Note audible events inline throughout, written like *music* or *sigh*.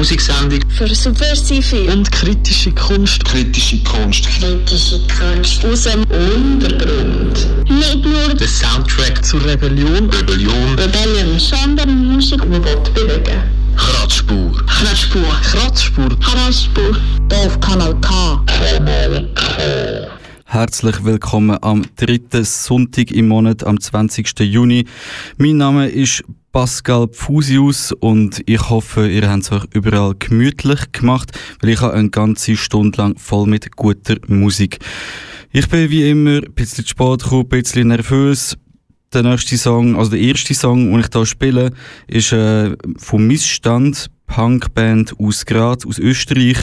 Musiksendung Für subversive und kritische Kunst. Kritische Kunst. kritische Kunst Aus dem Untergrund. nicht nur Der Soundtrack zur Rebellion. Rebellion. Rebellion, sondern Musik, Die bewegen. Kratzspur. Kratzspur. Kratzspur. Kratzspur. Auf Kanal K. Herzlich willkommen am dritten Sonntag im Monat, am 20. Juni. Mein Name ist Pascal Pfusius und ich hoffe, ihr habt es euch überall gemütlich gemacht, weil ich habe eine ganze Stunde lang voll mit guter Musik. Ich bin wie immer ein bisschen zu spät gekommen, ein bisschen nervös. Der nächste Song, also der erste Song, den ich hier spiele, ist äh, vom Missstand, Punkband aus Graz, aus Österreich.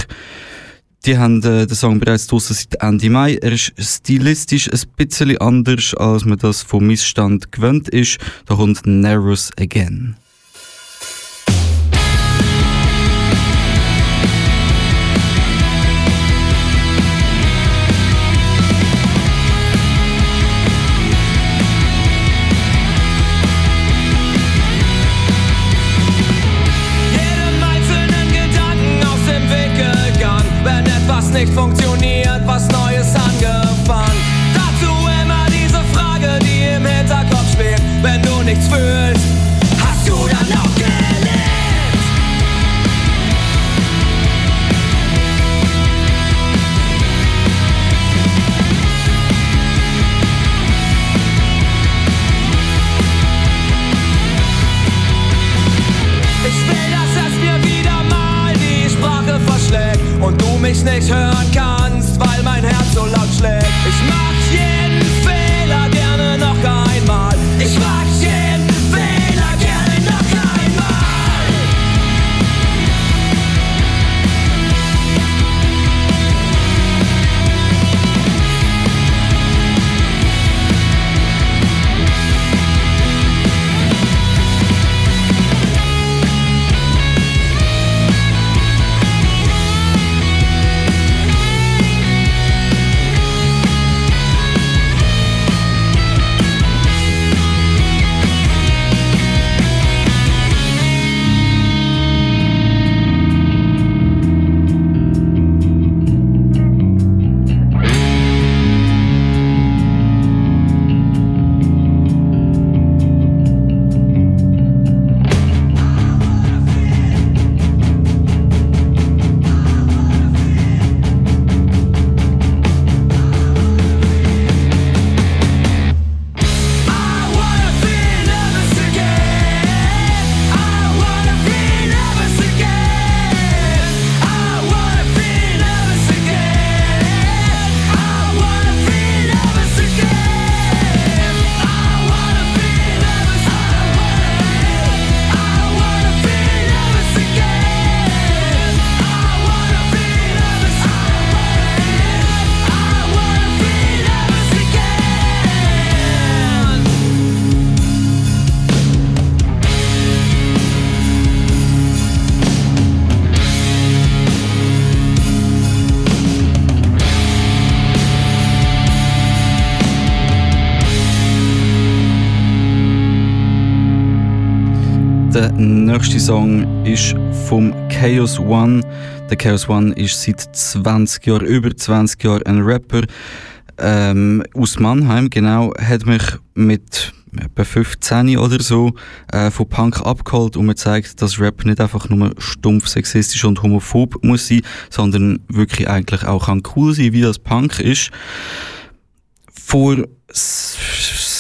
Die haben äh, den Song bereits draussen seit Ende Mai. Er ist stilistisch ein bisschen anders, als man das vom Missstand gewöhnt ist. Da kommt Narrows Again. Nächste Song ist vom Chaos One. Der Chaos One ist seit 20 Jahren, über 20 Jahren ein Rapper ähm, aus Mannheim, genau, hat mich mit etwa 15 oder so äh, von Punk abgeholt und mir zeigt, dass Rap nicht einfach nur stumpf sexistisch und homophob muss sein, sondern wirklich eigentlich auch kann cool sein, wie das Punk ist. Vor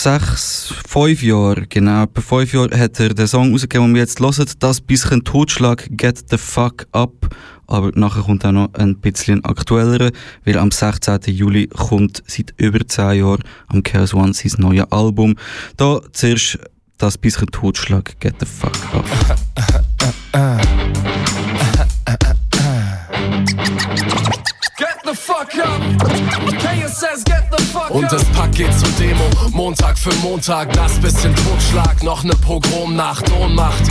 sechs, fünf Jahren, genau, etwa fünf Jahren hat er den Song rausgegeben, den wir jetzt hören. Das bisschen Totschlag, Get the Fuck Up. Aber nachher kommt auch noch ein bisschen aktuellerer, weil am 16. Juli kommt seit über 10 Jahren am Chaos One sein neues Album. Da zuerst das bisschen Totschlag, Get the Fuck Up. *laughs* fuck up. Chaos says get the fuck Und up. das Pack geht zur Demo, Montag für Montag, das bisschen Totschlag, noch ne Pogromnacht, Ohnmacht.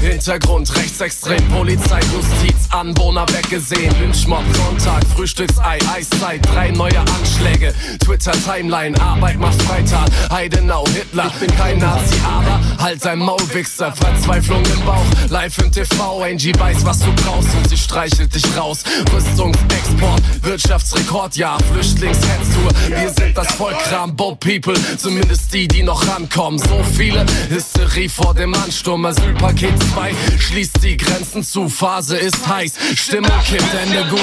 Hintergrund, rechtsextrem, Polizei, Justiz, Anwohner weggesehen, Lynchmob, Sonntag, Frühstücksei, Eiszeit, drei neue Anschläge, Twitter-Timeline, Arbeit macht Freitag, Heidenau, Hitler, ich bin kein Nazi, aber Halt dein Maulwichser, Verzweiflung im Bauch. Live im TV, Angie weiß, was du brauchst und sie streichelt dich raus. Rüstungsexport, Wirtschaftsrekordjahr, Flüchtlingshetztour. Wir sind das Volk Rambo People, zumindest die, die noch rankommen. So viele, Hysterie vor dem Ansturm. Asylpaket 2 schließt die Grenzen zu. Phase ist heiß, Stimme kippt, Ende gut.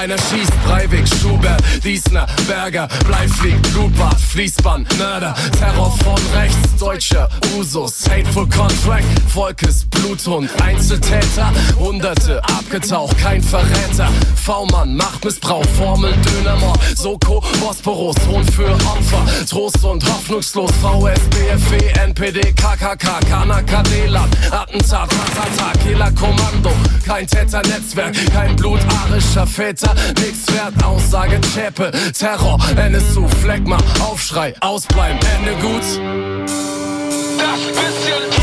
Einer schießt, Schubert, Diesner, Berger, Bleiflieg, Blutbad, Fließband, Mörder, Terror von rechts, Deutscher, Usus, Hateful Contract, Volkes, Bluthund, Einzeltäter, Hunderte, abgetaucht, kein Verräter, V-Mann, Machtmissbrauch, Formel, Dönermord, Soko, Bosporus, Hohn für Opfer, Trost und hoffnungslos, VS, BFW, NPD, KKK, Kanaka, D-Land, Attentat, Ratata, Killer-Kommando, kein Täternetzwerk, kein Blut arischer Väter, nix wert, Aussage Zschäpe, Terror, NSU, Fleckma, Aufschrei, ausbleiben, Ende gut. Das bisschen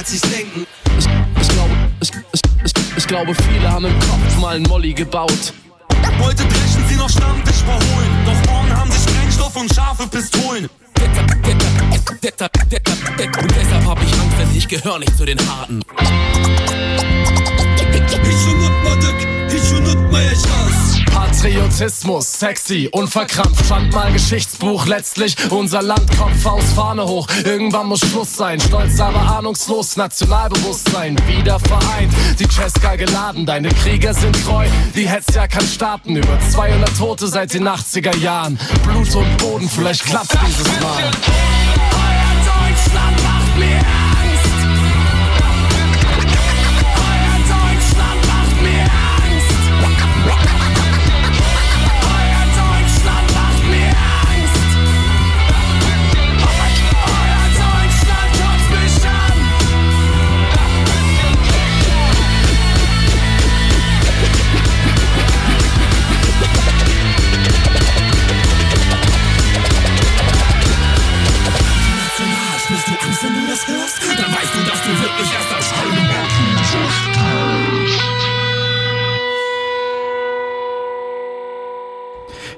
Nazis lenken. Ich, ich, glaube, ich, ich glaube, viele haben im Kopf mal einen Molly gebaut. Heute brechen sie noch Stammtisch verholen. Doch morgen haben sie Sprengstoff und scharfe Pistolen. Und deshalb hab ich Angst, denn ich gehöre nicht zu den Harten. Patriotismus, sexy, unverkrampft, fand mal Geschichtsbuch, letztlich unser Land, Kopf aus, Fahne hoch, irgendwann muss Schluss sein, stolz, aber ahnungslos, Nationalbewusstsein, wieder vereint, die Cesca geladen, deine Krieger sind treu, die Hetzjagd kann starten, über 200 Tote seit den 80er Jahren, Blut und Boden, vielleicht klappt dieses Mal. Euer Deutschland macht mir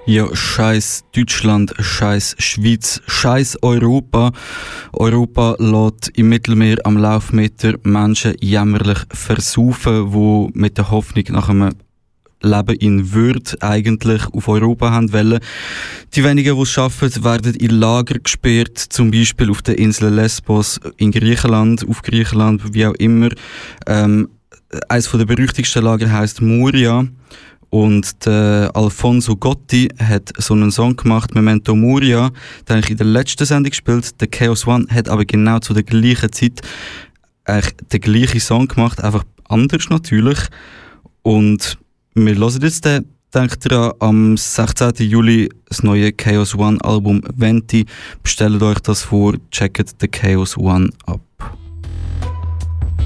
Ja, scheiß Deutschland, scheiß Schweiz, scheiß Europa. Europa lässt im Mittelmeer am Laufmeter Menschen jämmerlich versaufen, wo mit der Hoffnung nach einem Leben in Würde eigentlich auf Europa haben wollen. Die wenigen, die es schaffen, werden in Lager gesperrt, zum Beispiel auf der Insel Lesbos in Griechenland, auf Griechenland, wie auch immer. Ähm, eines der berüchtigsten Lager heißt Moria. Und der Alfonso Gotti hat so einen Song gemacht, Memento Moria, den ich in der letzten Sendung gespielt. Der Chaos One hat aber genau zu der gleichen Zeit eigentlich den gleichen Song gemacht, einfach anders natürlich. Und wir hören jetzt den. Denkt dran, am 16. Juli das neue Chaos One Album Venti. Bestellt euch das vor, checkt den Chaos One ab.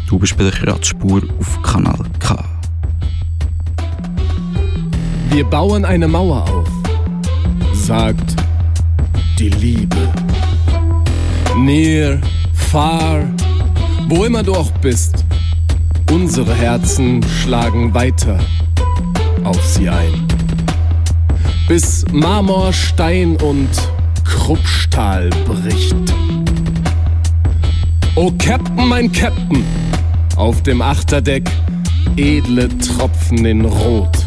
Du bist bei der Kratzspur auf Kanal K. Wir bauen eine Mauer auf, sagt die Liebe. Near, far, wo immer du auch bist, unsere Herzen schlagen weiter auf sie ein. Bis Marmor, Stein und Kruppstahl bricht. O Captain, mein Captain, auf dem Achterdeck edle Tropfen in Rot.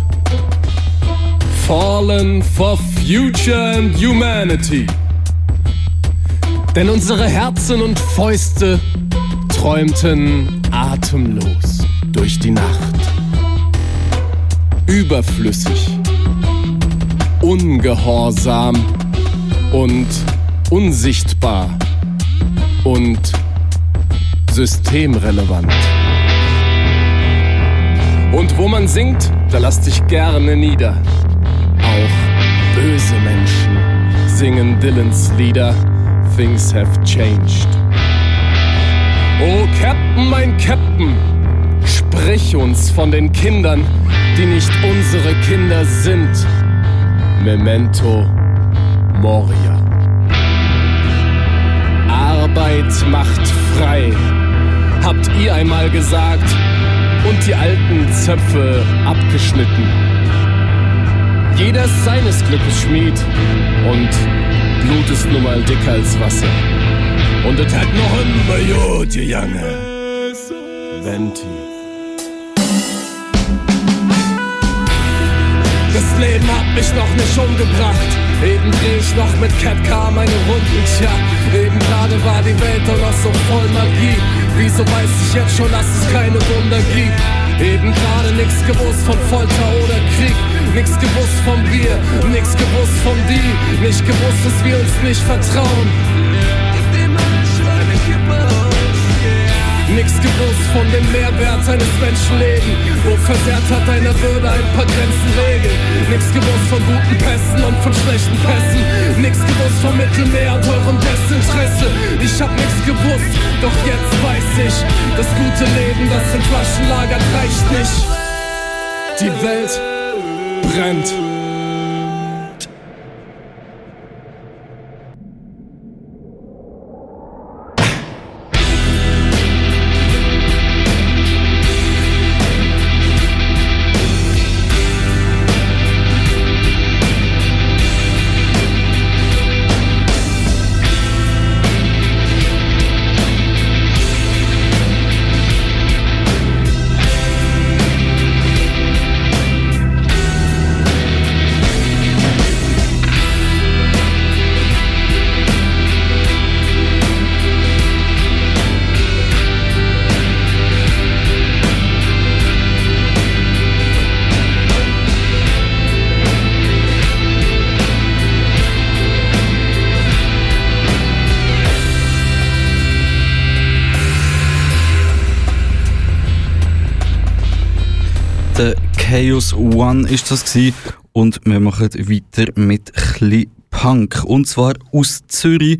Fallen for Future and Humanity. Denn unsere Herzen und Fäuste träumten atemlos durch die Nacht. überflüssig, ungehorsam und unsichtbar und systemrelevant. Und wo man singt, da lass dich gerne nieder. Auch böse Menschen singen Dylans Lieder. Things have changed. Oh Captain, mein Captain, sprich uns von den Kindern, die nicht unsere Kinder sind. Memento Moria. Arbeit macht frei, habt ihr einmal gesagt und die alten Zöpfe abgeschnitten. Jeder ist seines Glückes Schmied und Blut ist nun mal dicker als Wasser. Und es hat noch immer gut, Junge. Venti. Das Leben hat mich noch nicht umgebracht. Eben dreh ich noch mit Cat Car meine Runden, tja. Eben gerade war die Welt doch noch so voll Magie. Wieso weiß ich jetzt schon, dass es keine Wunder gibt? Eben gerade nix gewusst von Folter oder Krieg. Nix gewusst vom Bier, nix gewusst vom Die. Nicht gewusst, dass wir uns nicht vertrauen. Nix gewusst von dem Mehrwert eines Menschenlebens. Wo versehrt hat deine Würde ein paar Grenzen regeln. Nix gewusst von guten Pässen und von schlechten Pässen. Nix gewusst vom Mittelmeer und eurem Desinteresse. Ich hab nix gewusst, doch jetzt weiß ich, das gute Leben, das in Flaschen lagert, reicht nicht. Die Welt brennt. One ist das gewesen. und wir machen weiter mit chli Punk und zwar aus Zürich.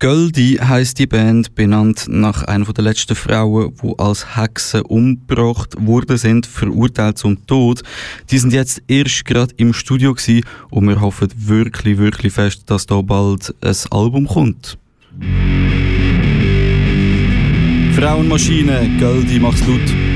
Göldi heißt die Band, benannt nach einer der letzten Frauen, die als Hexen umgebracht worden sind, verurteilt zum Tod. Die sind jetzt erst gerade im Studio gewesen und wir hoffen wirklich, wirklich fest, dass da bald ein Album kommt. Frauenmaschine, Göldi, mach's laut.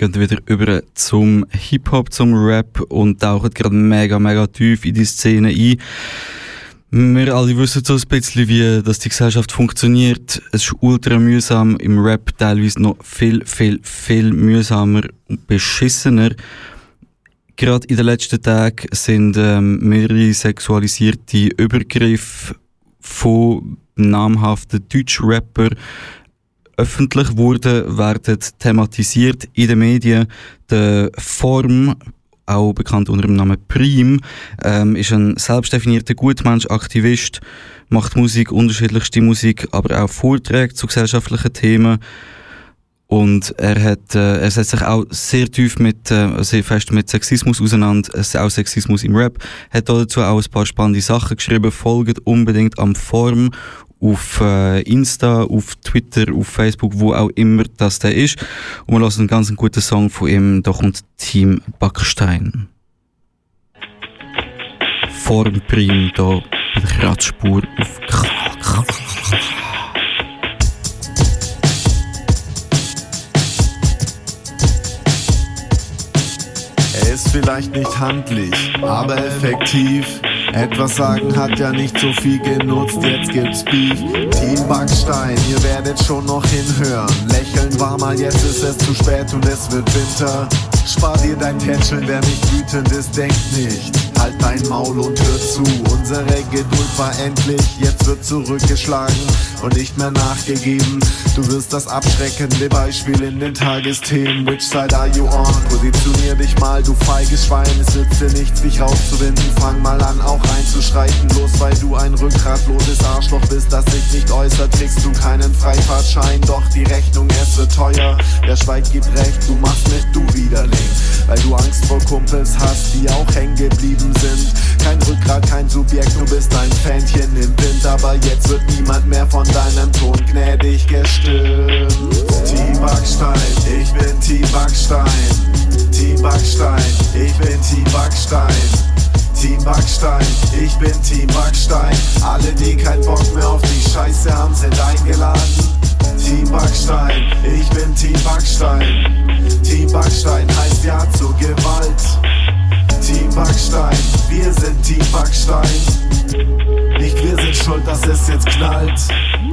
Gehen wieder über zum Hip-Hop, zum Rap und tauchen gerade mega, mega tief in die Szene ein. Wir alle wissen so ein bisschen, wie dass die Gesellschaft funktioniert. Es ist ultra mühsam, im Rap teilweise noch viel, viel, viel mühsamer und beschissener. Gerade in den letzten Tagen sind ähm, mehrere sexualisierte Übergriffe von namhaften Deutsch-Rapper öffentlich wurden, werden thematisiert in den Medien. Der Form, auch bekannt unter dem Namen Prim, ähm, ist ein selbstdefinierter Gutmensch, Aktivist, macht Musik, unterschiedlichste Musik, aber auch Vorträge zu gesellschaftlichen Themen. Und er hat, äh, er setzt sich auch sehr tief mit, äh, sehr fest mit Sexismus auseinander, es auch Sexismus im Rap. Hat dazu auch ein paar spannende Sachen geschrieben. Folgt unbedingt am Form auf äh, Insta, auf Twitter, auf Facebook, wo auch immer das der ist. Und wir lassen einen ganz guten Song von ihm. Da kommt Team Backstein. Form Prim, da bei der Kratzspur auf ist vielleicht nicht handlich, aber effektiv. Etwas sagen hat ja nicht so viel genutzt, jetzt gibt's Beef. Team Backstein, ihr werdet schon noch hinhören. Lächeln war mal, jetzt ist es zu spät und es wird Winter. Spar dir dein Tätscheln, wer nicht wütend ist, denkt nicht. Halt dein Maul und hör zu. Unsere Geduld war endlich, jetzt wird zurückgeschlagen und nicht mehr nachgegeben. Du wirst das abschreckende Beispiel in den Tagesthemen. Which side are you on? Positionier dich mal, du feiges Schwein. Es nützt dir nichts, dich rauszuwinden. Fang mal an, auch reinzuschreiten. Bloß weil du ein rückgratloses Arschloch bist, das sich nicht äußert, kriegst du keinen Freifahrtschein. Doch die Rechnung, es wird teuer. Der Schweig gibt recht, du machst mit, du Widerling. Weil du Angst vor Kumpels hast, die auch hängen geblieben sind. Kein Rückgrat, kein Subjekt, du bist ein Fähnchen im Wind. Aber jetzt wird niemand mehr von deinem Ton gnädig gestimmt. Team Backstein, ich bin Team Backstein. Team Backstein, ich bin Team Backstein. Team Backstein, ich bin Team Backstein. Alle, die keinen Bock mehr auf die Scheiße haben, sind eingeladen. Team Backstein, ich bin Team Backstein. Team Backstein heißt Ja zur Gewalt. Team Backstein, wir sind Team Backstein. Nicht wir sind schuld, dass es jetzt knallt.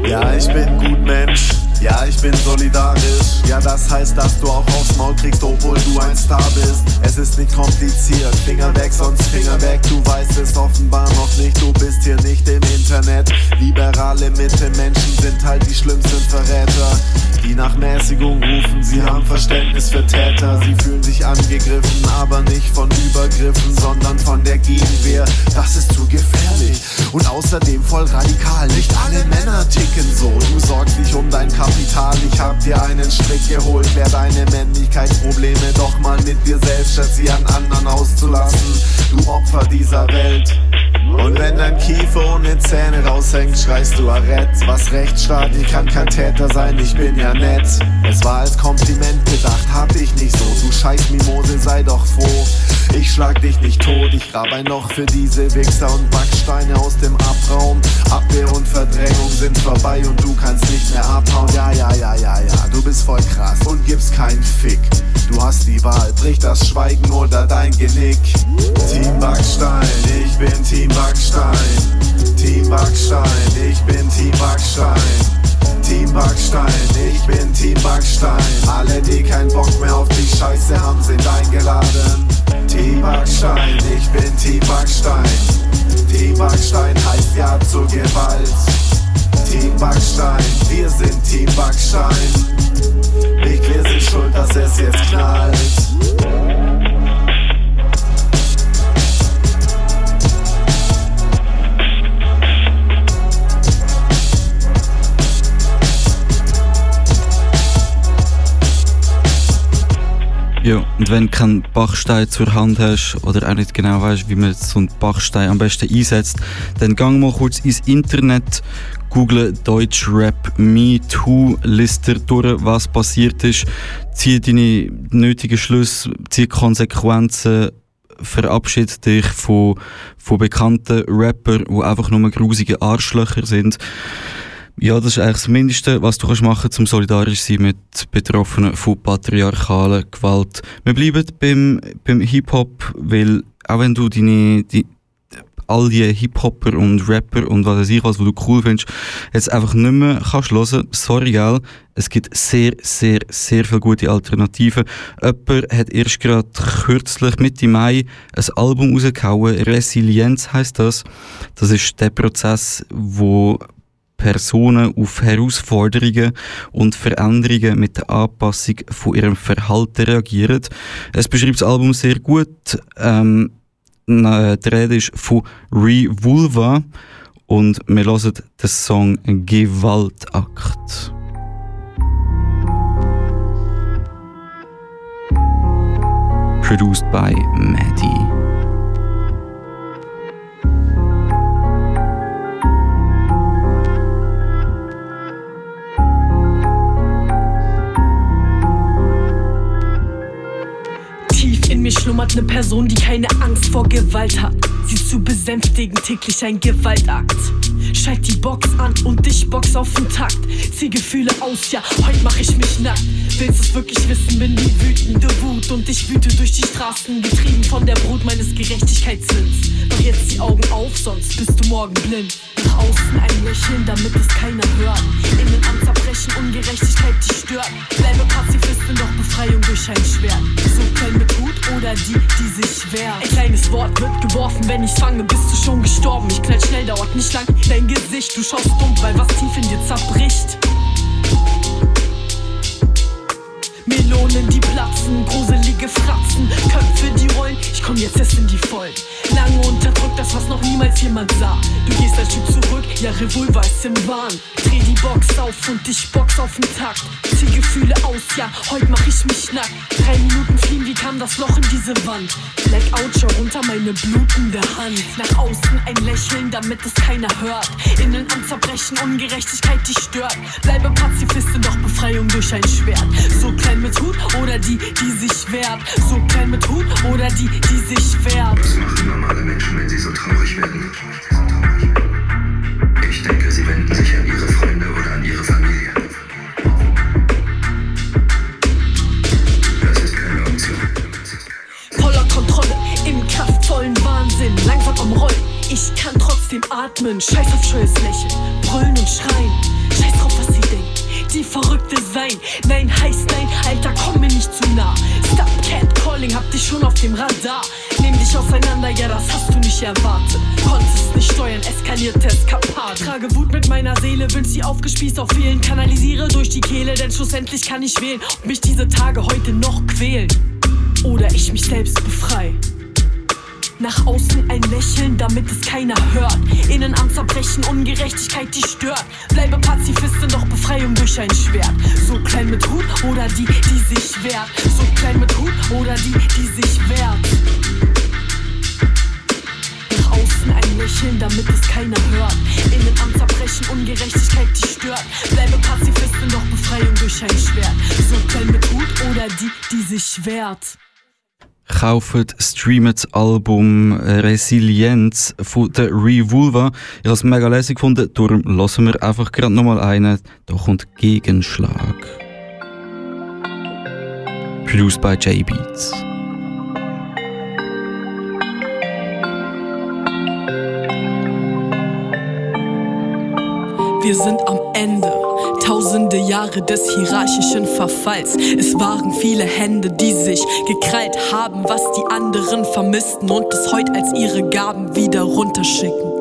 Ja, ich bin gut Mensch. Ja, ich bin solidarisch. Ja, das heißt, dass du auch aufs Maul kriegst, obwohl du ein Star bist. Es ist nicht kompliziert. Finger weg, sonst Finger weg. Du weißt es offenbar noch nicht. Du bist hier nicht im Internet. Liberale Mitte Menschen sind halt die schlimmsten Verräter. Die nach Mäßigung rufen, sie haben Verständnis für Täter. Sie fühlen sich angegriffen, aber nicht von Übergriffen, sondern von der Gegenwehr. Das ist zu gefährlich und außerdem voll radikal. Nicht alle Männer ticken so. Du sorgst dich um dein Kapital. Ich hab dir einen Strick geholt, klär deine Männlichkeitsprobleme doch mal mit dir selbst, statt sie an anderen auszulassen. Du Opfer dieser Welt. Und wenn dein Kiefer ohne Zähne raushängt, schreist du Arrett. Was Rechtsstaat, ich kann kein Täter sein, ich bin ja nett. Es war als Kompliment gedacht, hab ich nicht so. Du scheiß Mimose, sei doch froh. Ich schlag dich nicht tot, ich grab ein Loch für diese Wichser und Backsteine aus dem Abraum. Abwehr und Verdrängung sind vorbei und du kannst nicht mehr abhauen. Ja, ja, ja, ja, ja, du bist voll krass und gibst keinen Fick. Du hast die Wahl, brich das Schweigen oder dein Genick. Team Backstein, ich bin Team Backstein. Team Backstein, ich bin Team Backstein. Team Backstein, ich bin Team Backstein. Alle, die keinen Bock mehr auf die Scheiße haben, sind eingeladen. Team Backstein, ich bin Team Backstein. Team Backstein heißt Ja zur Gewalt. Team Backstein, wir sind Team Backstein. Nicht wir sind schuld, dass es jetzt knallt. Ja, und wenn du keinen Bachstein zur Hand hast oder auch nicht genau weißt, wie man so einen Bachstein am besten einsetzt, dann gang mal kurz ins Internet, google Deutschrap Me Too, liste durch, was passiert ist, zieh deine nötigen Schlüsse, zieh Konsequenzen, verabschied dich von, von bekannten Rappern, die einfach nur grusige Arschlöcher sind. Ja, das ist eigentlich das Mindeste, was du kannst machen kannst, um solidarisch zu sein mit Betroffenen von patriarchaler Gewalt. Wir bleiben beim, beim Hip-Hop, weil auch wenn du deine, die, all die Hip-Hopper und Rapper und was weiß ich was, was du cool findest, jetzt einfach nicht mehr kannst hören. Sorry, gell? Es gibt sehr, sehr, sehr viele gute Alternativen. Jemand hat erst gerade kürzlich, Mitte Mai, ein Album rausgehauen. Resilienz heißt das. Das ist der Prozess, wo Personen auf Herausforderungen und Veränderungen mit der Anpassung von ihrem Verhalten reagieren. Es beschreibt das Album sehr gut. Ähm, die Rede ist von Revulva und wir hören den Song Gewaltakt. Produced by Maddie. Mir schlummert eine Person, die keine Angst vor Gewalt hat. Sie zu besänftigen, täglich ein Gewaltakt. Schalt die Box an und ich box auf den Takt. Zieh Gefühle aus, ja, heute mach ich mich nackt. Willst du's wirklich wissen, bin die wütende Wut und ich wüte durch die Straßen, getrieben von der Brut meines Gerechtigkeitssinns. Mach jetzt die Augen auf, sonst bist du morgen blind. Nach außen ein Lächeln, damit es keiner hört. Innen am Zerbrechen, Ungerechtigkeit, die stört. Bleibe Pazifistin, doch Befreiung durch ein Schwert. So klein mit Hut oder die, die sich wehrt. Ein kleines Wort wird geworfen, wenn ich's fange, bist du schon gestorben. Ich knall schnell, dauert nicht lang. Dein Gesicht, du schaust dumm, weil was tief in dir zerbricht. Melonen, die platzen, gruselige Fratzen, Köpfe, die rollen, ich komm jetzt erst in die Vollen. Lange unterdrückt, das was noch niemals jemand sah. Du gehst als Typ zurück, ja Revolver ist im Wahn. Dreh die Box auf und ich box auf den Takt. Zieh Gefühle aus, ja, heute mach ich mich nackt. Drei Minuten fliehen, wie kam das Loch in diese Wand? Blackout, schau runter meine blutende Hand. Nach außen ein Lächeln, damit es keiner hört. Innen am Zerbrechen, Ungerechtigkeit, die stört. Bleibe Pazifistin, doch Befreiung durch ein Schwert. So klein mit Hut oder die, die sich wehrt. So klein mit Hut oder die, die sich wehrt. Was machen normale Menschen, wenn sie so traurig werden? Ich denke, sie wenden sich an ihre Freunde oder an ihre Familie. Das ist keine Option. Voller Kontrolle, im kraftvollen Wahnsinn, langsam am Rollen. Ich kann trotzdem atmen, scheiß auf scheues Lächeln, brüllen und schreien. Scheiß drauf, was sie Verrückte sein. Nein heißt nein, Alter, komm mir nicht zu nah. Stop Catcalling, hab dich schon auf dem Radar. Nehm dich auseinander, ja, das hast du nicht erwartet. Konntest nicht steuern, eskaliert Eskapade. Trage Wut mit meiner Seele, wünsch sie aufgespießt auf Wählen. Kanalisiere durch die Kehle, denn schlussendlich kann ich wählen. Ob mich diese Tage heute noch quälen. Oder ich mich selbst befrei. Nach außen ein Lächeln, damit es keiner hört. Innen am Zerbrechen, Ungerechtigkeit, die stört. Bleibe Pazifistin, doch Befreiung durch ein Schwert. So klein mit Hut oder die, die sich wehrt. So klein mit Hut oder die, die sich wehrt. Nach außen ein Lächeln, damit es keiner hört. Innen am Zerbrechen, Ungerechtigkeit, die stört. Bleibe Pazifistin, doch Befreiung durch ein Schwert. So klein mit Hut oder die, die sich wehrt. Kauft, streamt das Album Resilienz von der Revolver. Ich habe es mega lässig gefunden, darum lassen wir einfach gerade nochmal einen. Da kommt Gegenschlag. Produced by J-Beats. Wir sind am Ende. Tausende Jahre des hierarchischen Verfalls. Es waren viele Hände, die sich gekrallt haben, was die anderen vermissten und es heute als ihre Gaben wieder runterschicken.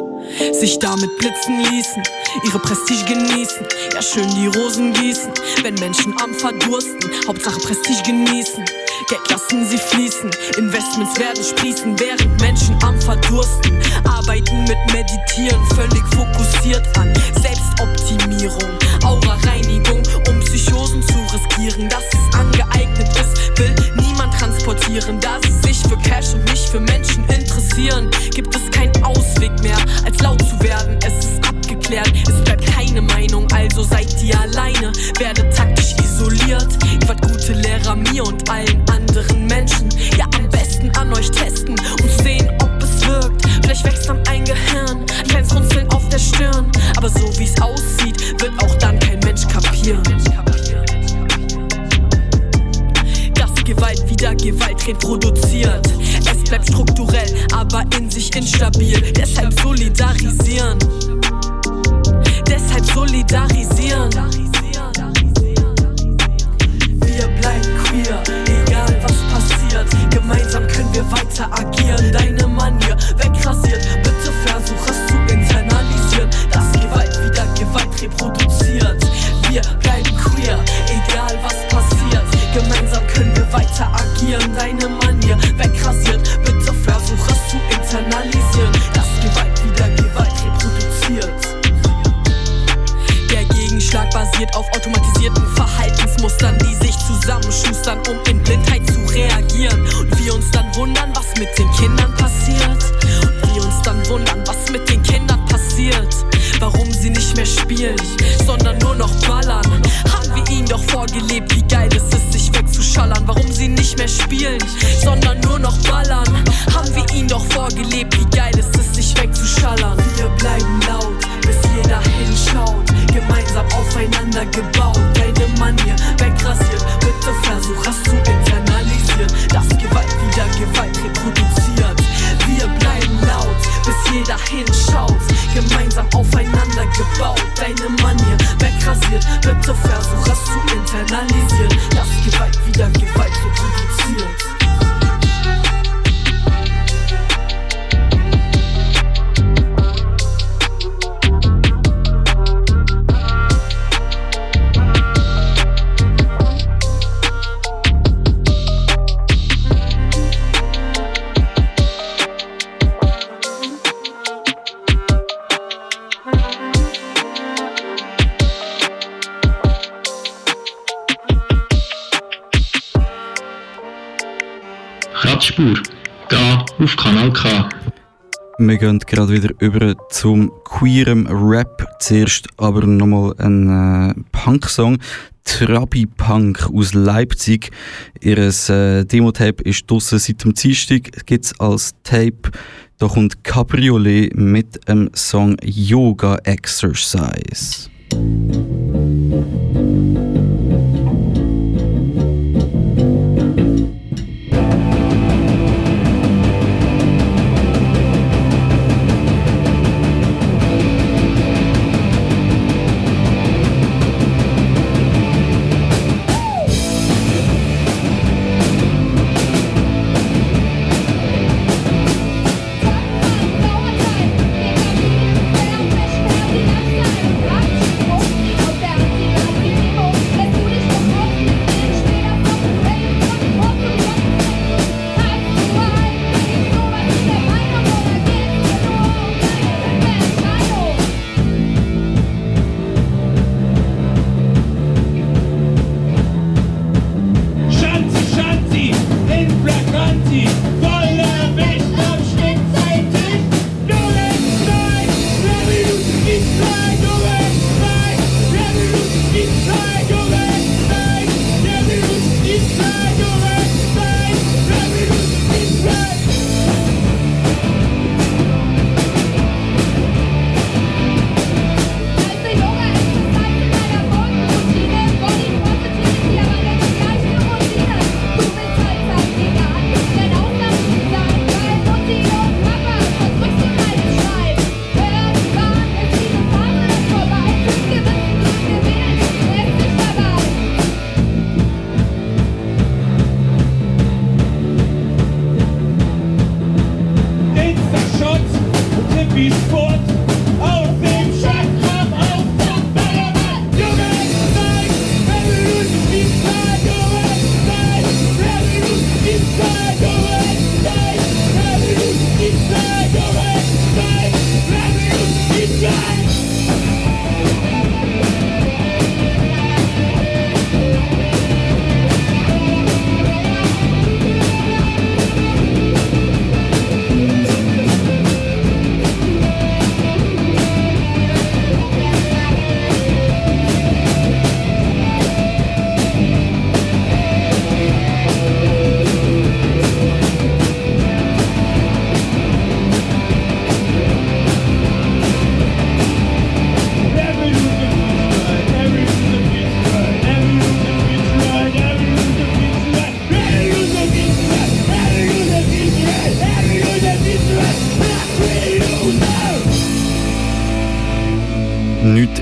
Sich damit blitzen ließen, ihre Prestige genießen, ja schön die Rosen gießen, wenn Menschen am Verdursten, Hauptsache Prestige genießen. Geld lassen sie fließen, Investments werden sprießen, während Menschen am Verdursten arbeiten mit Meditieren, völlig fokussiert an Selbstoptimierung, Aura-Reinigung, um Psychosen zu riskieren, dass es angeeignet ist, will niemand transportieren, da sie sich für Cash und nicht für Menschen interessieren, gibt es keinen Ausweg mehr, als laut zu werden, es ist erklärt. Es bleibt keine Meinung, also seid ihr alleine. Werdet taktisch isoliert. Ihr wart gute Lehrer mir und allen anderen Menschen. Ja, am besten an euch testen und sehen, ob es wirkt. Vielleicht wächst dann ein Gehirn, ein kleines Runzeln auf der Stirn. Aber so wie es aussieht, wird auch dann kein Mensch kapieren. Dass Gewalt wieder Gewalt reproduziert. Es bleibt strukturell, aber in sich instabil. Deshalb solidarisieren. Deshalb solidarisieren. Wir bleiben queer, egal was passiert. Gemeinsam können wir weiter agieren. Deine Manier wegrasiert, bitte versuch es zu internalisieren. Dass Gewalt wieder Gewalt reproduziert. Wir bleiben queer, egal was passiert. Gemeinsam können wir weiter agieren. Deine Manier basiert auf automatisierten Verhaltensmustern, die sich zusammenschustern, um in Blindheit zu reagieren. Und wir uns dann wundern, was mit den Kindern passiert. Und wir uns dann wundern, was mit den Kindern passiert. Warum sie nicht mehr spielen, sondern nur noch ballern. Haben wir ihnen doch vorgelebt, Wir gehen gerade wieder über zum queerem Rap. Zuerst aber nochmal ein äh, Punk-Song. Trabi Punk aus Leipzig. Ihr äh, Demo-Tape ist draussen seit dem Dienstag. Gibt es als Tape. Da kommt Cabriolet mit dem Song Yoga Exercise.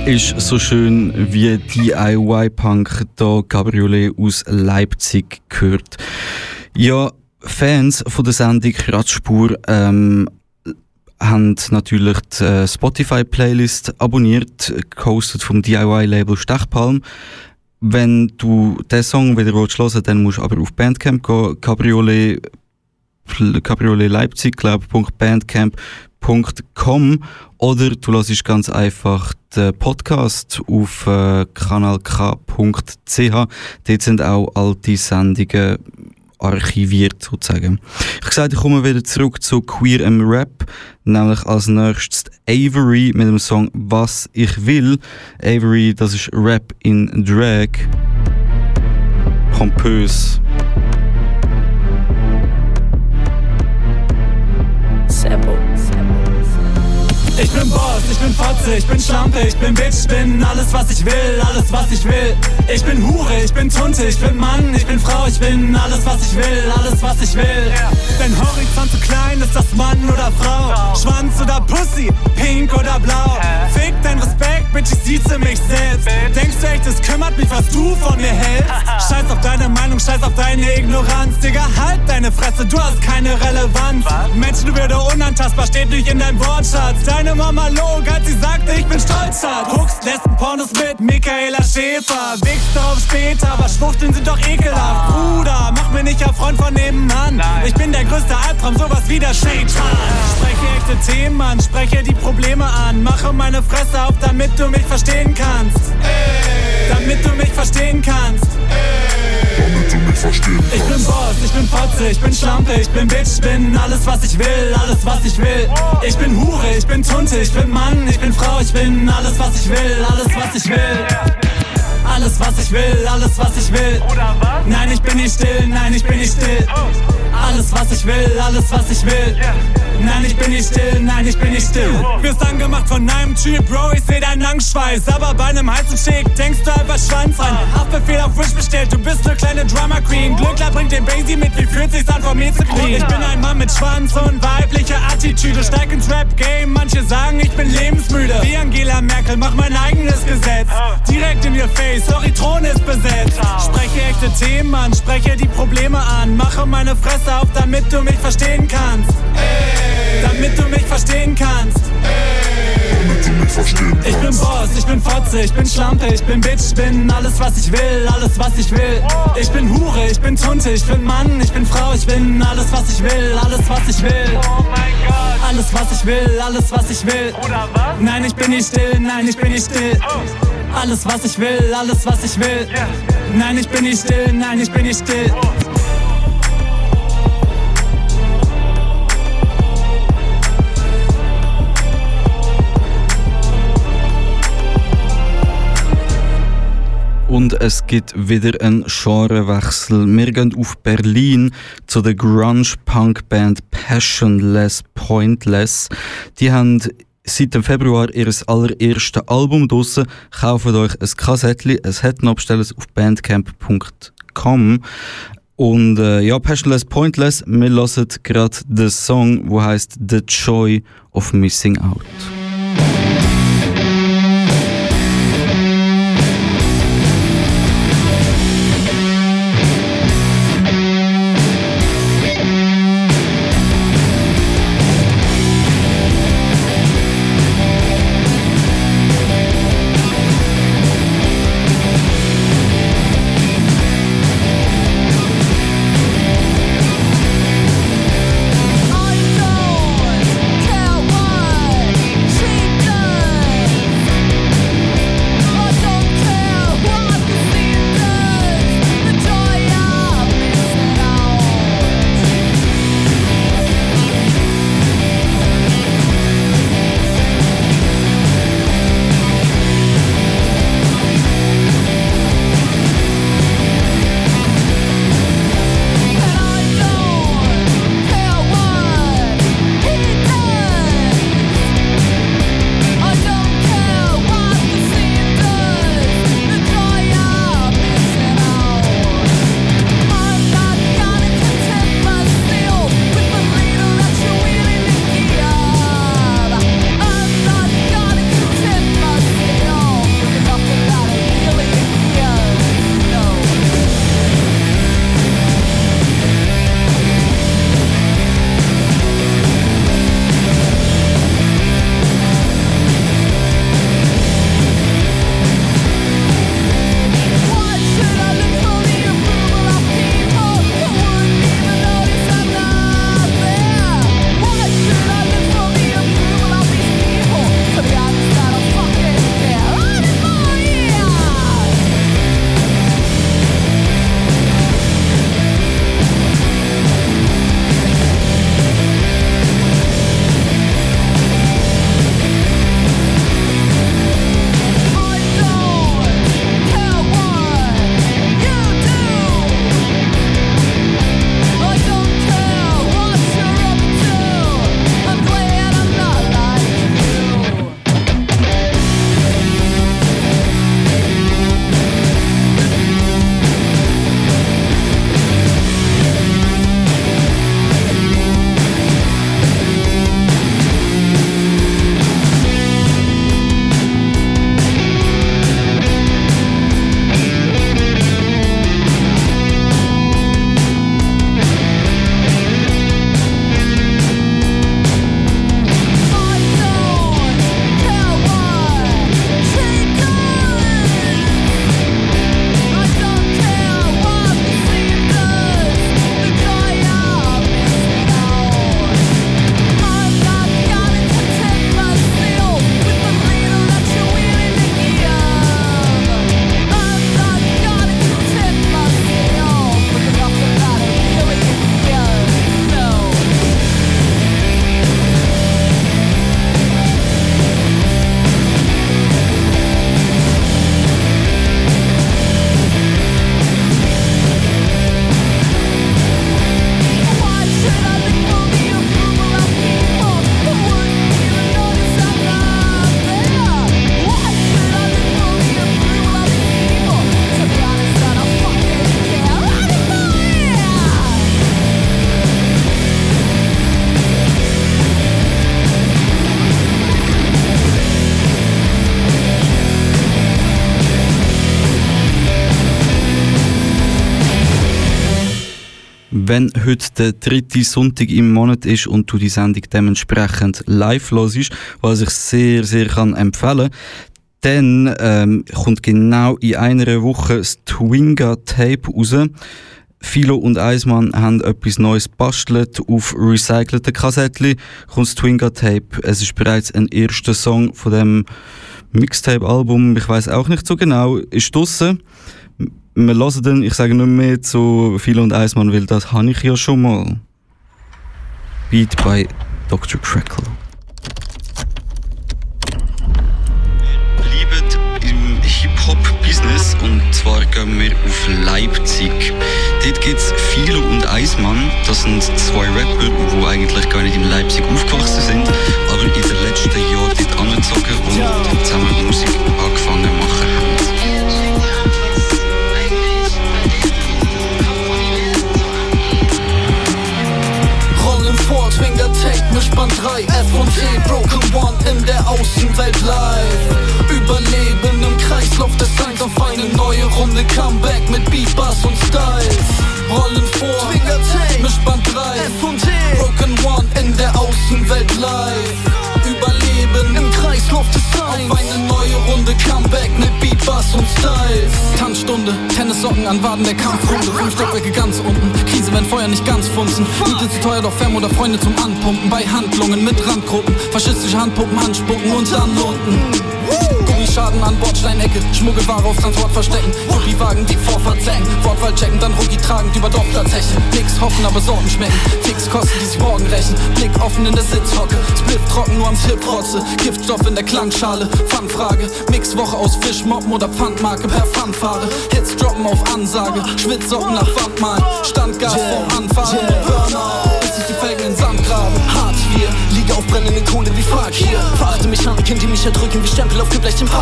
Ist so schön wie DIY-Punk, da Gabriolet aus Leipzig gehört. Ja, Fans von der Sendung Kratzspur ähm, haben natürlich die äh, Spotify-Playlist abonniert, gehostet vom DIY-Label Stechpalm. Wenn du den Song wieder hören willst, dann musst du aber auf Bandcamp gehen, Cabriolet, Cabriolet Leipzig, glaube bandcamp.com oder du lässt ganz einfach den Podcast auf äh, kanalk.ch. Dort sind auch all die Sendungen archiviert sozusagen. Ich gesagt, ich komme wieder zurück zu Queer im Rap, nämlich als nächstes Avery mit dem Song Was ich will. Avery, das ist Rap in Drag. Pompös. Ich bin Boss, ich bin Fotze, ich bin Schlampe, ich bin Bitch, ich bin alles was ich will, alles was ich will. Ich bin Hure, ich bin Tunte, ich bin Mann, ich bin Frau, ich bin alles was ich will, alles was ich will. Dein Horizont zu klein, ist das Mann oder Frau? Schwanz oder Pussy, pink oder blau? Fick dein Respekt, Bitch, ich sieze mich selbst. Denkst du echt, es kümmert mich, was du von mir hältst? Scheiß auf deine Meinung, scheiß auf deine Ignoranz, Digga, halt deine Fresse, du hast keine Relevanz. Menschenwürde unantastbar steht nicht in deinem Wortschatz. Deine Mama log, als sie sagte, ich bin stolz hat. Guckst Lesben Pornos mit Michaela Schäfer. Wichst auf später, aber Schwuchteln sind doch ekelhaft. Bruder, mach mir nicht ein Freund von nebenan. Ich bin der größte Albtraum, sowas wie der Shaitan. Spreche echte Themen an, spreche die Probleme an. Mache meine Fresse auf, damit du mich verstehen kannst. Damit du mich verstehen kannst. Damit verstehen Ich bin Boss, ich bin Fotze, ich bin Schlampe, ich bin Bitch, ich bin alles was ich will, alles was ich will. Ich bin Hure, ich bin Tunte, ich bin Mann, ich bin Frau, ich bin alles was ich will, alles was ich will. Alles was ich will, alles was ich will. Oder was? Nein, ich bin nicht still, nein, ich bin nicht still. Alles was ich will, alles was ich will. Nein, ich bin nicht still, nein, ich bin nicht still. Wirst angemacht von einem Typ, Bro, ich seh deinen Langschweiß. Aber bei einem heißen Shake denkst du einfach Schwanz an. Haftbefehl auf Wish bestellt, du bist ne kleine Drama Queen. Glückler bringt den Basie mit, wie fühlt sich's an, vor mir zu kriegen? Ich bin ein Mann mit Schwanz und weiblicher Attitüde. Steig ins Rap-Game, manche sagen, ich bin lebensmüde. Wie Angela Merkel, mach mein eigenes Gesetz. Direkt in your face, sorry, Thron ist besetzt. Spreche echte Themen an, spreche die Probleme an. Mache meine Fresse auf, damit du mich verstehen kannst. Damit du mich verstehen kannst. Damit du mich verstehen Ich bin Boss, ich bin Fotze, ich bin Schlampe, ich bin Bitch, ich bin alles was ich will, alles was ich will. Ich bin Hure, ich bin Tunte, ich bin Mann, ich bin Frau, ich bin alles was ich will, alles was ich will. Alles was ich will, alles was ich will. Oder was? Nein, ich bin nicht still, nein, ich bin nicht still. Alles was ich will, alles was ich will. Nein, ich bin nicht still, nein, ich bin nicht still. Es gibt wieder einen Genrewechsel. Wir gehen auf Berlin zu der Grunge-Punk-Band Passionless Pointless. Die haben seit dem Februar ihr allererstes Album draussen. Kauft euch ein Kassettchen, es hat noch bestellt auf bandcamp.com. Und äh, ja, Passionless Pointless, wir hören gerade den Song, der heißt The Joy of Missing Out. Wenn heute der dritte Sonntag im Monat ist und du die Sendung dementsprechend live hörst, was ich sehr, sehr kann empfehlen dann ähm, kommt genau in einer Woche das Twinga Tape raus. Philo und Eismann haben etwas Neues bastelt auf recycelten Kassettchen. Kommt das Twinga Tape. Es ist bereits ein erster Song von dem Mixtape-Album. Ich weiß auch nicht so genau. Ist draussen. Wir hören dann, ich sage nicht mehr zu Philo und Eismann, weil das habe ich ja schon mal. Beat bei Dr. Crackle. Hip-Hop-Business und zwar gehen wir auf Leipzig. Dort gibt es Philo und Eismann. Das sind zwei Rapper, die eigentlich gar nicht in Leipzig aufgewachsen sind, aber in den letzten Jahren dort angezogen und zusammen Musik angefangen Take, Mischband 3, F und E, Broken One in der Außenwelt live. Überleben im Kreislauf des Seins auf eine neue Runde Comeback mit Beat, Bass und Tennissocken an Waden der Kampfrunde, fünf Stockwerke ganz unten. Krise, wenn Feuer nicht ganz funzen. Miete zu teuer, doch Fam oder Freunde zum Anpumpen. Bei Handlungen mit Randgruppen, faschistische Handpuppen anspucken und dann lunden. Gummischaden an Bordsteinecke, Schmuggelware auf Transport verstecken. Yuppie-Wagen, die Vorfahrt zählen, Wortwahl checken, dann Rookie tragend über Dorfplatzheche. Nix hoffen, aber Sorten schmecken. Fixkosten, die sich morgen rächen. Blick offen in der Sitzhocke, Spliff trocken nur ans Hip rotze. Giftstoff in der Klangschale, Pfandfrage. Mixwoche aus Fischmoppen oder Pfandmarke per Pfandfahre. Hits droppen auf Ansage, Schwitzsocken nach Wandmalen. Standgas vor Anfahrt. Burnout, bis sich die Felgen in Sand graben. Hartz IV, liege auf brennende Kohle wie Fakir. Verachte Mechaniken, die mich erdrücken wie Stempel auf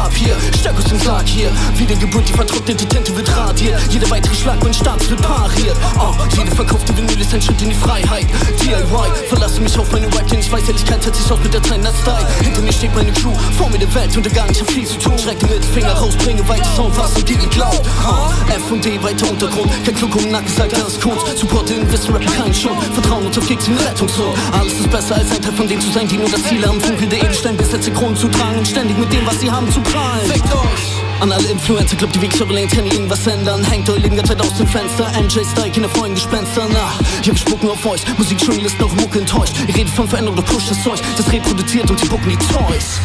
geblechem Papier. Stark aus dem Sarg hier, Wiedergeburt, die vertrocknete Tinte wird radiert. Jeder weitere Schlag, mein Staat wird pariert. Oh, jede verkaufte Vinyl ist ein Schritt in die Freiheit. DIY, verlasse mich auf meine Rap, denn ich weiß, Ehrlichkeit hat sich aus mit der Zeit Style. Hinter mir steht meine Crew, vor mir der Welt untergang, ich hab viel zu tun. Schrecke mit Finger raus, bringe weiter Sound, was und die geglaubt. Oh, F und D, weiter Untergrund, kein Klug um Nacken, sagt ist Kunst. Supporte in Wissen, Rap, kein Schund. Vertrauen und auf Gigs in Rettungshund. Alles ist besser als ein Teil von denen zu sein, die nur das Ziel haben. Funkel der Edelstein bis letzte Kron zu tragen und ständig mit dem, was sie haben, zu prallen. Fickt euch! An alle Influencer, glaubt die Wegs überlegen, kann irgendwas ändern. Hängt euer Leben ganz weit aus dem Fenster. MJ Style, keine Freunde, Gespenster. Na, ich hab Spucken auf euch. Musikjournalist noch Mucke enttäuscht. Ihr redet von Veränderung, oder pusht das Zeug. Das reproduziert und sie bucken die Toys.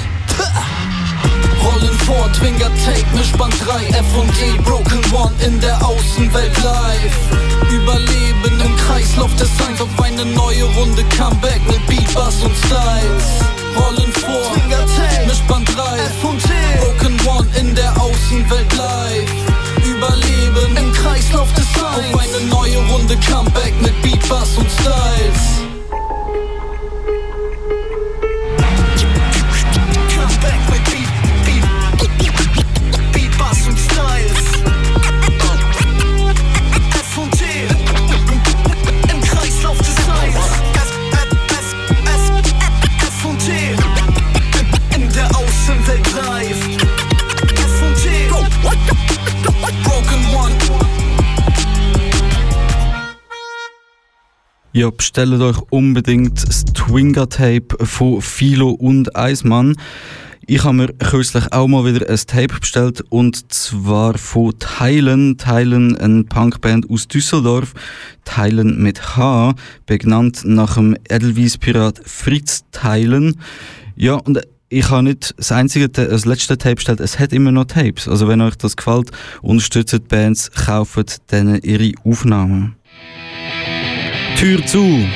Rollen vor, Twinger Tape, Mischband 3, F und E, Broken One in der Außenwelt live. Überleben im Kreislauf des Seins auf eine neue Runde Comeback mit Beat, Bass und Styles. Rollen Comeback mit Beat, Bass und Styles. Ja, bestellt euch unbedingt das Twinga-Tape von Philo und Eismann. Ich habe mir kürzlich auch mal wieder ein Tape bestellt und zwar von Teilen. Teilen, eine Punkband aus Düsseldorf. Teilen mit H, benannt nach dem Edelweiss-Pirat Fritz Teilen. Ja, und ich habe nicht das einzige, das letzte Tape bestellt, es hat immer noch Tapes. Also wenn euch das gefällt, unterstützt Bands, kauft denen ihre Aufnahmen. Tür zu!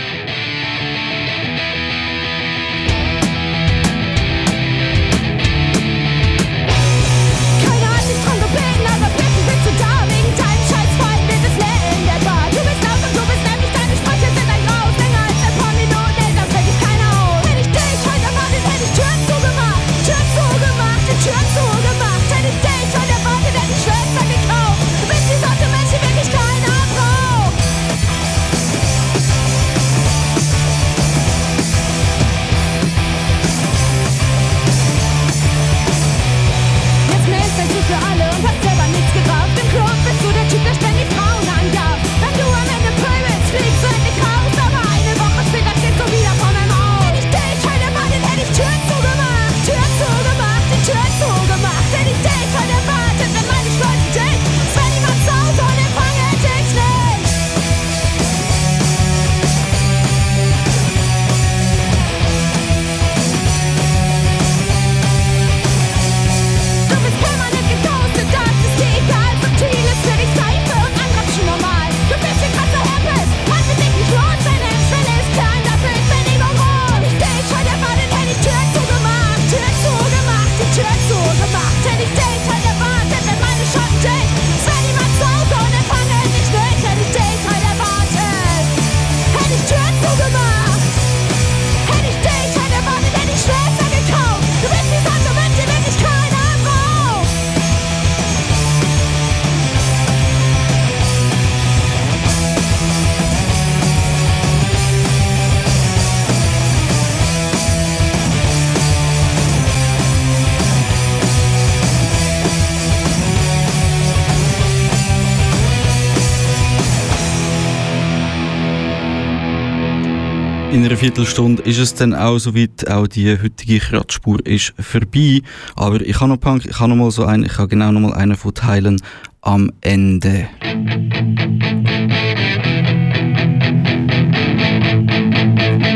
Viertelstunde ist es dann auch soweit, auch die heutige Kratzspur ist vorbei. Aber ich habe noch Punk, ich habe noch mal so einen, ich habe genau noch mal einen von Teilen am Ende.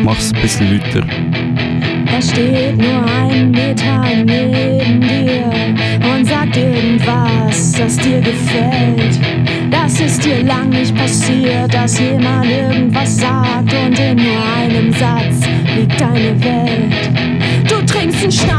Mach's ein bisschen lauter. Er steht nur einen Meter neben dir und sagt irgendwas, das dir gefällt. Das ist dir lang nicht passiert, dass jemand irgendwas sagt und in nur einem Satz liegt deine Welt. Du trinkst einen Schnaps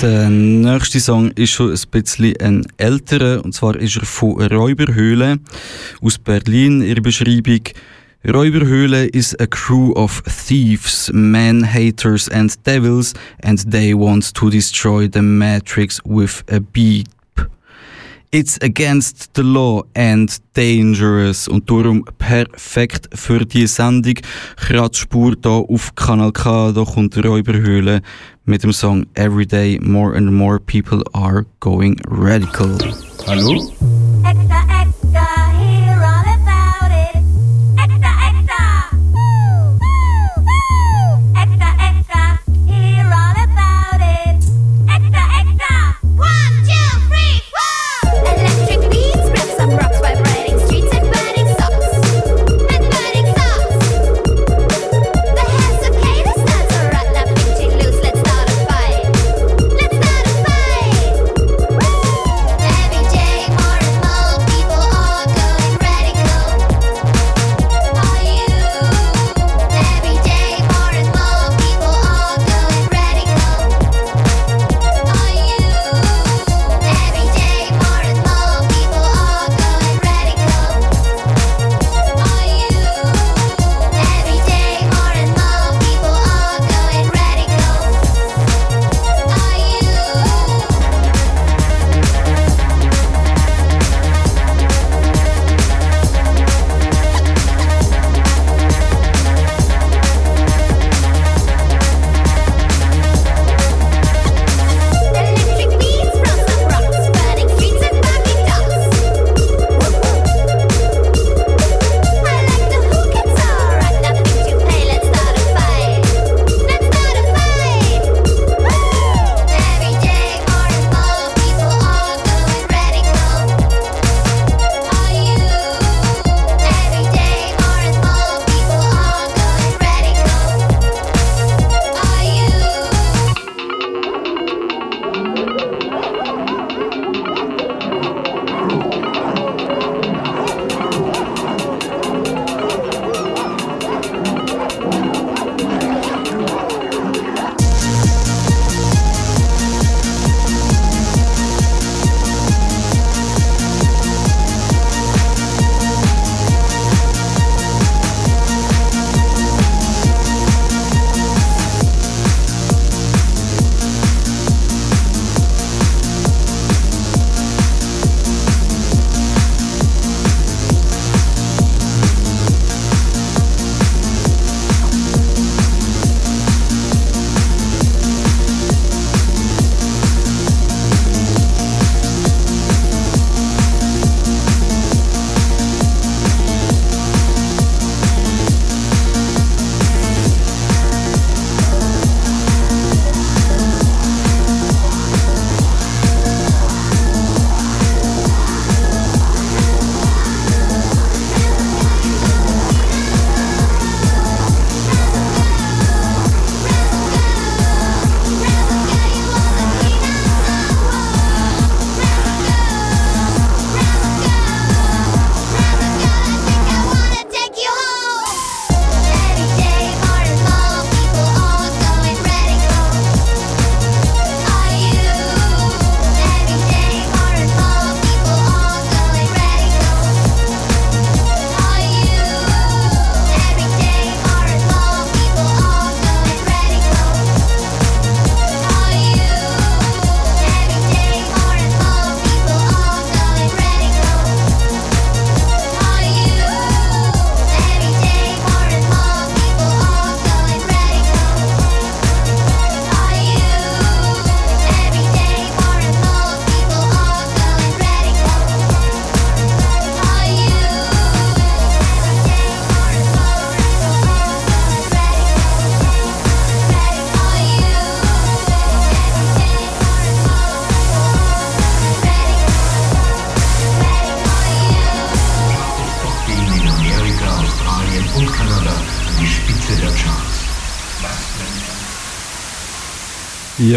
Der nächste Song ist schon ein bisschen ein älterer, und zwar ist er von Räuberhöhle aus Berlin. Ihre Beschreibung Räuberhöhle is a crew of thieves, man-haters and devils, and they want to destroy the Matrix with a beep. It's against the law and dangerous und darum perfekt für die Sendung. Kratzspur da auf Kanal K, da kommt Räuberhöhle mit dem Song Everyday More and More People Are Going Radical. Hallo?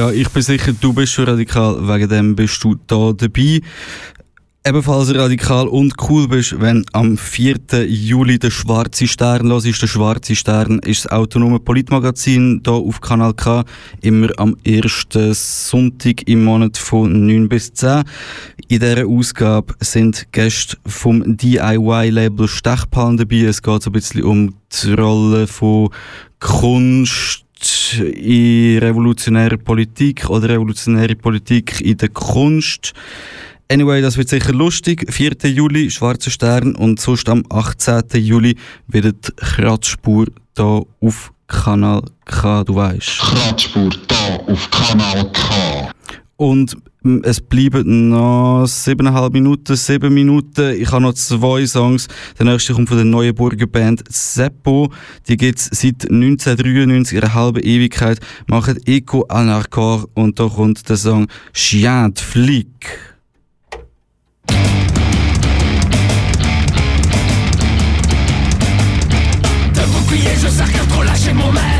Ja, ich bin sicher, du bist schon radikal, wegen dem bist du da dabei. Ebenfalls radikal und cool bist, wenn am 4. Juli der Schwarze Stern los ist. Der Schwarze Stern ist das autonome Politmagazin hier auf Kanal K. Immer am ersten Sonntag im Monat von 9 bis 10. In dieser Ausgabe sind Gäste vom DIY-Label Stechpalm dabei. Es geht so ein bisschen um die Rolle von Kunst, in revolutionärer Politik oder revolutionäre Politik in der Kunst. Anyway, das wird sicher lustig. 4. Juli, Schwarzer Stern und sonst am 18. Juli wird die Kratzspur hier auf Kanal K, du weißt. Kratzspur hier auf Kanal K. Und es bleiben noch siebeneinhalb Minuten, sieben Minuten. Ich habe noch zwei Songs. Der nächste kommt von der neuen Burger Band Seppo. Die gibt es seit 1993, ihre halbe Ewigkeit. Machen Eco Anarchor und da kommt der Song Chien de Flic. Je sers trop lâcher mon maître.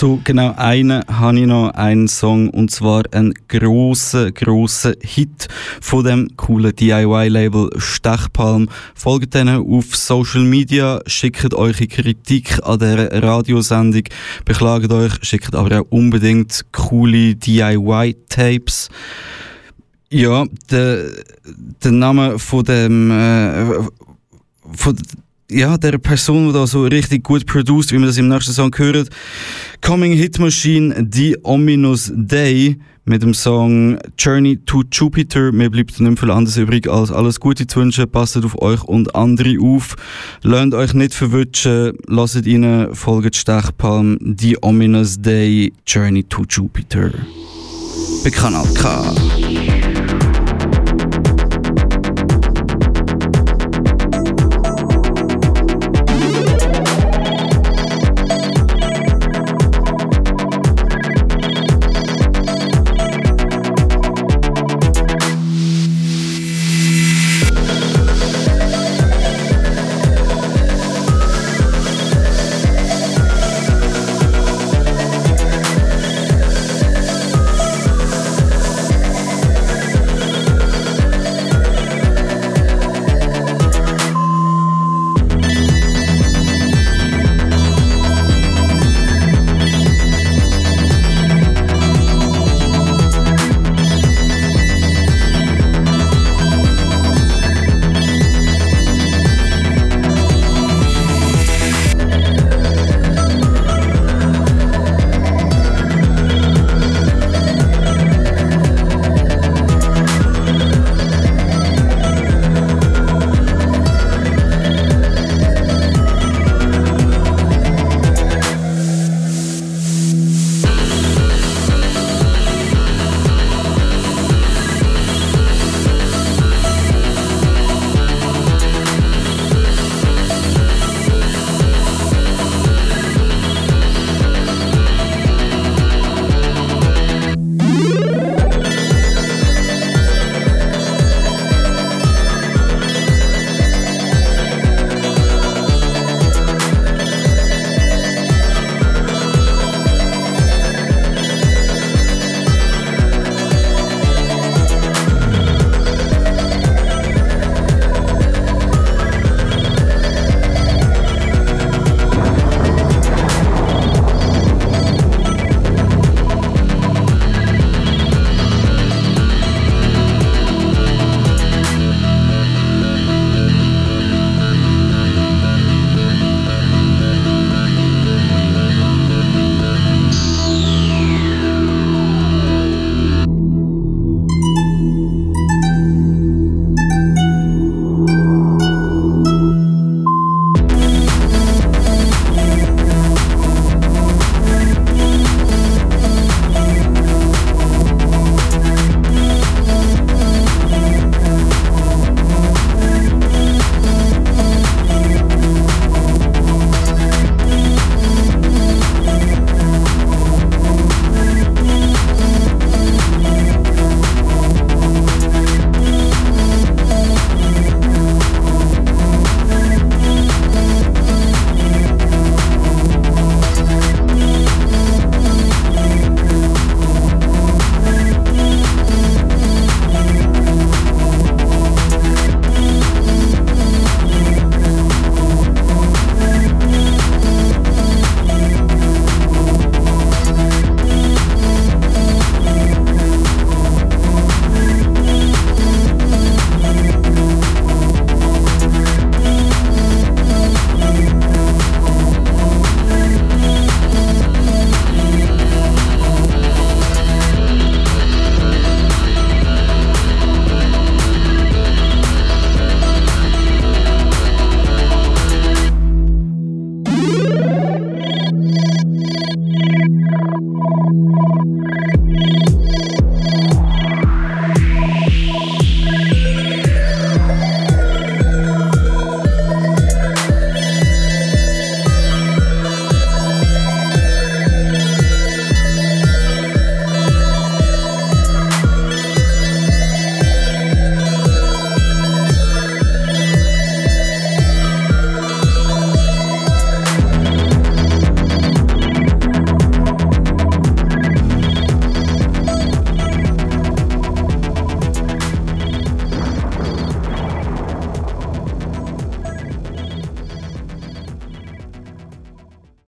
So, genau einen habe ich noch, einen Song, und zwar einen grossen, grossen Hit von dem coolen DIY-Label Stechpalm. Folgt denen auf Social Media, schickt eure Kritik an der Radiosendung, beklagt euch, schickt aber auch unbedingt coole DIY-Tapes. Ja, der, der Name von dem, äh, von, ja, der Person, die da so richtig gut produced, wie man das im nächsten Song hört. Coming Hit Machine, The Ominous Day, mit dem Song Journey to Jupiter. Mir bleibt nicht viel anderes übrig, als alles Gute zu wünschen. Passt auf euch und andere auf. Lasst euch nicht verwutschen. Lasst ihnen, folgt Stechpalm, The Ominous Day, Journey to Jupiter. Bei Kanal K.